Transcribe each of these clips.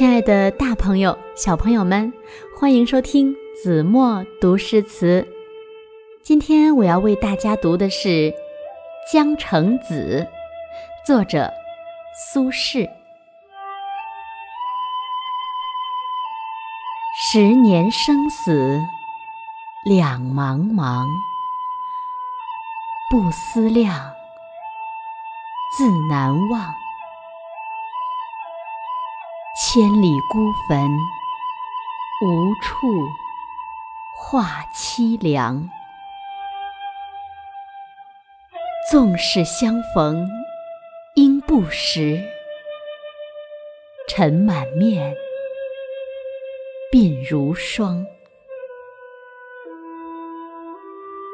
亲爱的，大朋友、小朋友们，欢迎收听子墨读诗词。今天我要为大家读的是《江城子》，作者苏轼。十年生死两茫茫，不思量，自难忘。千里孤坟，无处话凄凉。纵使相逢应不识，尘满面，鬓如霜。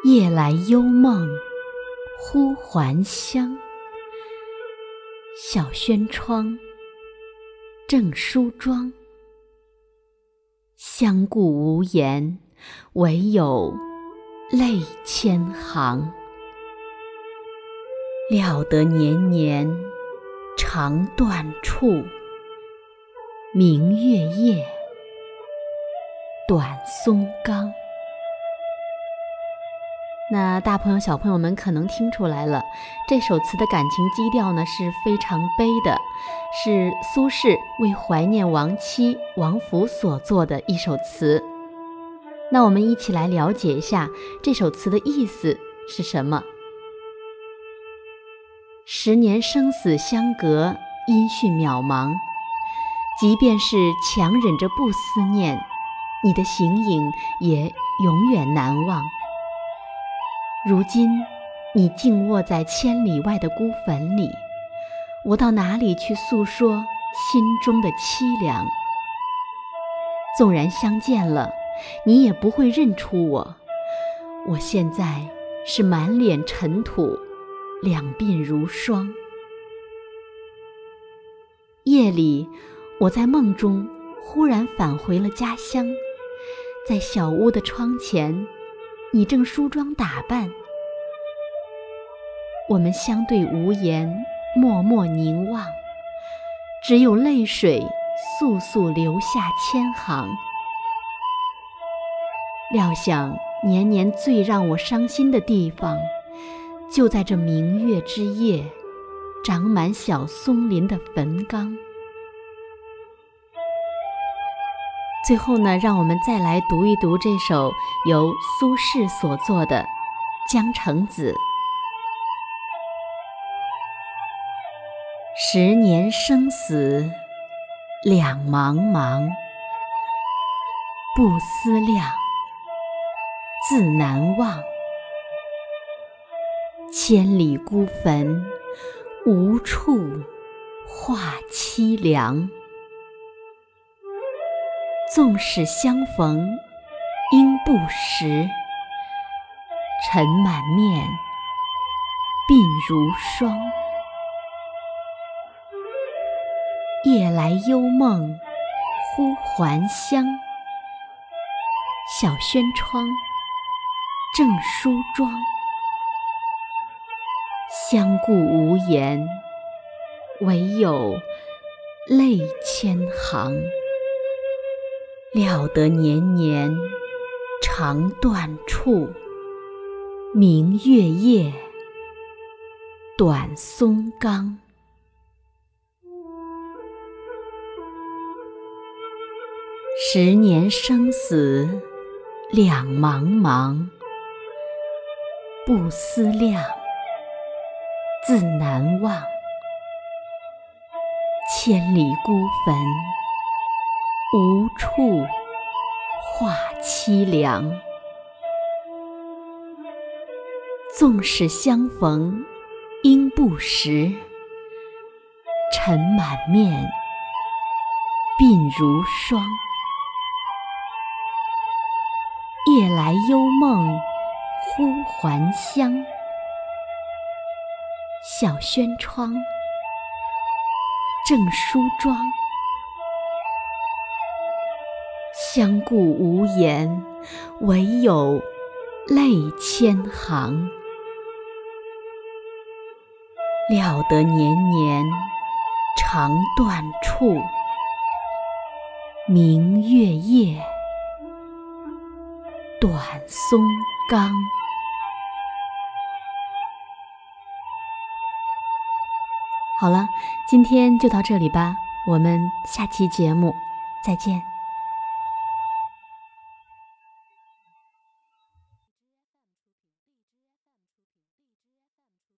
夜来幽梦忽还乡，小轩窗。正梳妆，相顾无言，唯有泪千行。料得年年肠断处，明月夜，短松冈。那大朋友、小朋友们可能听出来了，这首词的感情基调呢是非常悲的，是苏轼为怀念亡妻王弗所作的一首词。那我们一起来了解一下这首词的意思是什么？十年生死相隔，音讯渺茫，即便是强忍着不思念，你的形影也永远难忘。如今，你静卧在千里外的孤坟里，我到哪里去诉说心中的凄凉？纵然相见了，你也不会认出我。我现在是满脸尘土，两鬓如霜。夜里，我在梦中忽然返回了家乡，在小屋的窗前。你正梳妆打扮，我们相对无言，默默凝望，只有泪水簌簌流下千行。料想年年最让我伤心的地方，就在这明月之夜，长满小松林的坟岗。最后呢，让我们再来读一读这首由苏轼所作的《江城子》。十年生死两茫茫，不思量，自难忘。千里孤坟，无处话凄凉。纵使相逢应不识，尘满面，鬓如霜。夜来幽梦忽还乡，小轩窗正梳妆。相顾无言，唯有泪千行。料得年年肠断处，明月夜，短松冈。十年生死两茫茫，不思量，自难忘。千里孤坟。无处话凄凉，纵使相逢应不识，尘满面，鬓如霜。夜来幽梦忽还乡，小轩窗正梳妆。相顾无言，唯有泪千行。料得年年肠断处，明月夜，短松冈。好了，今天就到这里吧，我们下期节目再见。